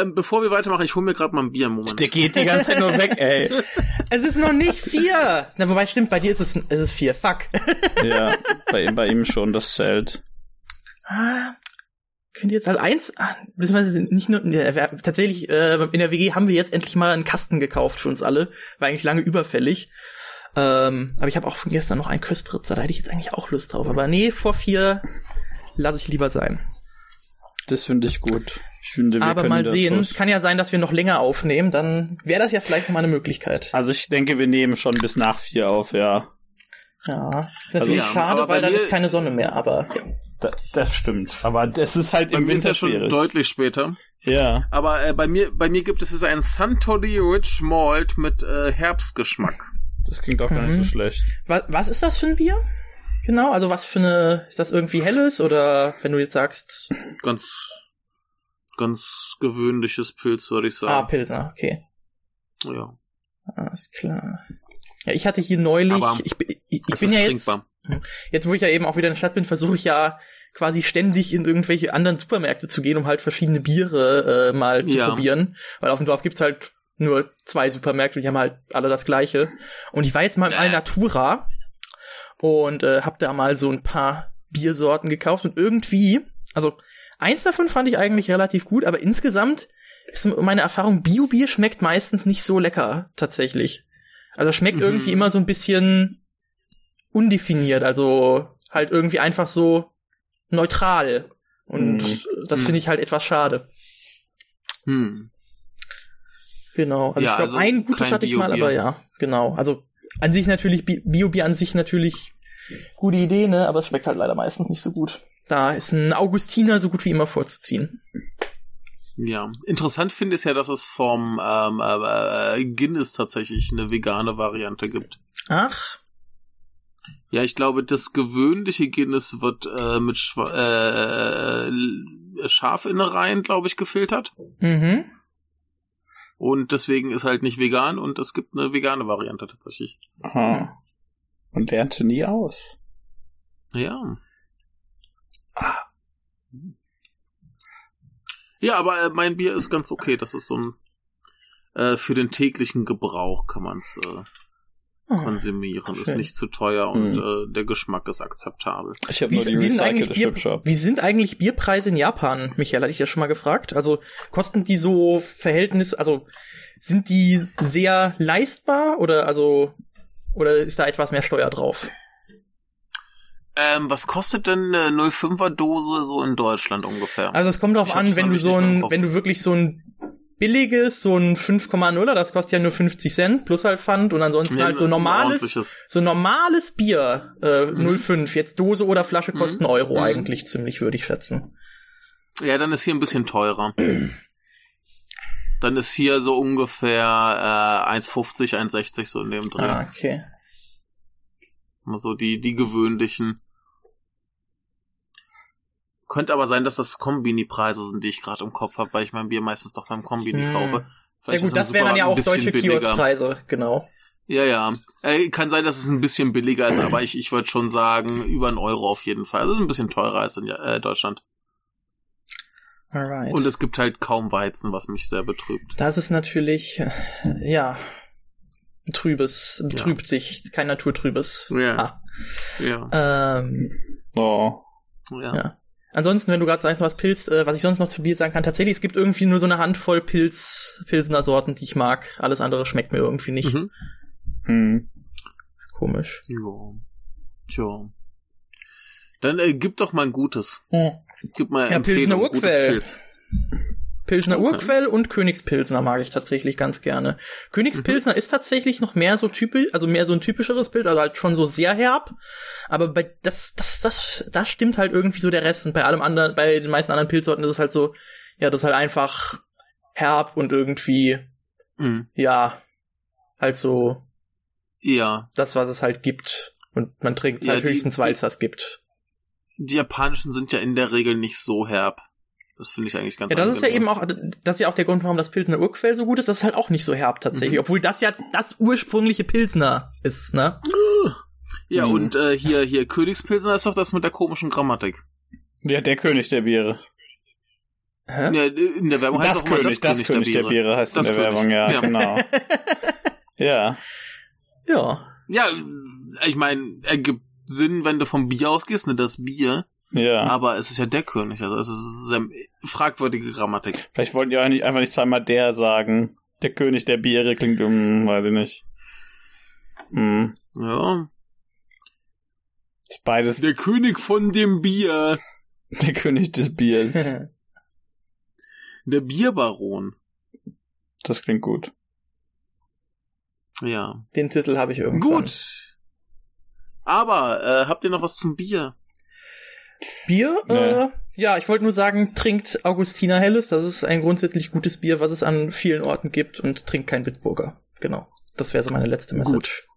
Ähm, bevor wir weitermachen, ich hole mir gerade mal ein Bier im Moment. Der geht die ganze Zeit nur weg, ey. Es ist noch nicht vier. Na, wobei stimmt, bei dir ist es, es ist vier. Fuck. Ja, bei ihm, bei ihm schon, das zählt. Ah, könnt ihr jetzt also eins, ah, beziehungsweise nicht nur, ja, tatsächlich, äh, in der WG haben wir jetzt endlich mal einen Kasten gekauft für uns alle. War eigentlich lange überfällig. Ähm, aber ich habe auch von gestern noch einen Köstritzer, da hätte ich jetzt eigentlich auch Lust drauf. Aber nee, vor vier lasse ich lieber sein. Das finde ich gut. Ich finde, wir aber mal das sehen, es kann ja sein, dass wir noch länger aufnehmen, dann wäre das ja vielleicht noch mal eine Möglichkeit. Also ich denke, wir nehmen schon bis nach vier auf, ja. Ja, ist natürlich Also- Ja, schade, weil dann ist keine Sonne mehr, aber Da, das stimmt. Aber das ist halt Bei im mir ist Winter ja schon schwierig. deutlich später. Ja. Aber äh, bei mir, bei mir gibt es jetzt einen Suntory Rich Malt mit äh, Herbstgeschmack. Das klingt auch gar nicht Mhm. so schlecht. was, was ist das für ein Bier? Genau, also was für eine, ist das irgendwie helles oder wenn du jetzt sagst, Ganz, ganz gewöhnliches Pilz, würde ich ah, sagen. Pilsner, okay. ja. Alles klar. Ja, ich hatte hier neulich, Aber ich, bin- ich, ich bin ist ja jetzt, trinkbar. jetzt wo ich ja eben auch wieder in der Stadt bin, versuche ich ja quasi ständig in irgendwelche anderen Supermärkte zu gehen, um halt verschiedene Biere äh, mal zu Ja. probieren. Weil auf dem Dorf gibt's halt nur zwei Supermärkte, die haben halt alle das gleiche. Und ich war jetzt mal im Alnatura und äh, hab da mal so ein paar Biersorten gekauft und irgendwie, also eins davon fand ich eigentlich relativ gut, aber insgesamt ist meine Erfahrung, Bio-Bier schmeckt meistens nicht so lecker, tatsächlich. Also schmeckt Mhm. irgendwie immer so ein bisschen undefiniert, also halt irgendwie einfach so neutral. Und Mhm. das Mhm. finde ich halt etwas schade. Hm. Genau. Also Ja, ich glaube, also ein gutes hatte ich mal, aber ja, genau. Also an sich natürlich, Bi- Bio-Bier an sich natürlich gute Idee, ne? Aber es schmeckt halt leider meistens nicht so gut. Da ist ein Augustiner so gut wie immer vorzuziehen. Ja. Interessant finde ich ja, dass es vom ähm, äh, äh, Guinness tatsächlich eine vegane Variante gibt. Ach, Ja, ich glaube, das gewöhnliche Guinness wird äh, mit Schwa äh, äh, Schafinnereien, glaube ich, gefiltert. mhm. Und deswegen ist halt nicht vegan und es gibt eine vegane Variante tatsächlich. Aha. Und lernte nie aus. Ja. Ja, aber äh, mein Bier ist ganz okay. Das ist so ein äh, für den täglichen Gebrauch kann man es äh, Ah. konsumieren. Ist schön. nicht zu teuer und Mhm. äh, der Geschmack ist akzeptabel. Ich habe Wie, nur die wie, sind eigentlich Bier, wie sind eigentlich Bierpreise in Japan, Michael? Hatte ich das schon mal gefragt? Also kosten die so Verhältnis, also sind die sehr leistbar oder also oder ist da etwas mehr Steuer drauf? Ähm, was kostet denn eine 05er Dose so in Deutschland ungefähr? Also es kommt darauf an, wenn du so ein, wenn du wirklich so ein billiges, so ein 5,0er, das kostet ja nur 50 Cent plus halt Pfand und ansonsten Ja, halt so normales, so normales Bier, äh, Mhm. 0,5, jetzt Dose oder Flasche kosten Mhm. Euro Mhm. eigentlich ziemlich, würde ich schätzen. Ja, dann ist hier ein bisschen teurer. dann ist hier so ungefähr äh, 1,50, 1,60 so in dem Dreh. Ah, okay. Also die, die gewöhnlichen. Könnte aber sein, dass das Kombini-Preise sind, die ich gerade im Kopf habe, weil ich mein Bier meistens doch beim Kombini Hm. kaufe. Ja Vielleicht ist gut, das wären dann ja auch bisschen deutsche billiger. Kioskpreise, genau. Ja, ja. Äh, kann sein, dass es ein bisschen billiger ist, aber ich, ich würde schon sagen, über einen Euro auf jeden Fall. Das ist ein bisschen teurer als in äh, Deutschland. Alright. Und es gibt halt kaum Weizen, was mich sehr betrübt. das ist natürlich, ja, betrübes, betrübt sich, kein Naturtrübes. Ja. Ah. Ja. Ähm, Oh. Ja. Ja. Ansonsten, wenn du gerade sagst, was Pilz, äh, was ich sonst noch zu Bier sagen kann, tatsächlich, es gibt irgendwie nur so eine Handvoll Pilz, Pilsener Sorten, die ich mag. Alles andere schmeckt mir irgendwie nicht. Mhm. Hm. Ist komisch. Ja. Tja. Dann äh, gib doch mal ein gutes. Hm. Gib mal Ja, Pilsener Urquell. Pilz. Pilsner Okay. Urquell und Königspilsner mag ich tatsächlich ganz gerne. Königspilsner Mhm. ist tatsächlich noch mehr so typisch, also mehr so ein typischeres Pilz, also halt schon so sehr herb. Aber bei das, das, das, das stimmt halt irgendwie so der Rest. Und bei allem anderen, bei den meisten anderen Pilzsorten ist es halt so, ja, das ist halt einfach herb und irgendwie, Mhm. ja, halt so Ja. das, was es halt gibt. Und man trinkt es Ja, halt höchstens, weil es das gibt. Die japanischen sind ja in der Regel nicht so herb. Das finde ich eigentlich ganz Ja, das ist ja eben angenehm. auch, das ist ja auch der Grund, warum das Pilsner Urquell so gut ist. Das ist halt auch nicht so herb tatsächlich, Mhm. obwohl das ja das ursprüngliche Pilsner ist, ne? Ja, Mhm. und äh, hier, hier Königspilsner ist doch das mit der komischen Grammatik. Ja, der König der Biere. Hä? Ja, in der Werbung heißt Das auch immer König, das König der Biere heißt Das in der König. Werbung, ja, Ja. genau. ja. Ja. Ja, ich meine, ergibt Sinn, wenn du vom Bier ausgehst, ne, das Bier. Ja. Aber es ist ja der König, also es ist sehr fragwürdige Grammatik. Vielleicht wollten die auch nicht, einfach nicht zweimal der sagen. Der König der Biere klingt um, weiß ich nicht. Hm. Ja. Ist beides Der König von dem Bier. der König des Biers. Der Bierbaron. Das klingt gut. Ja. Den Titel habe ich irgendwann. Gut. Aber, äh, habt ihr noch was zum Bier? Bier? Nee. Äh, ja, ich wollte nur sagen, trinkt Augustiner Helles. Das ist ein grundsätzlich gutes Bier, was es an vielen Orten gibt und trinkt kein Bitburger. Genau. Das wäre so meine letzte Message. Gut.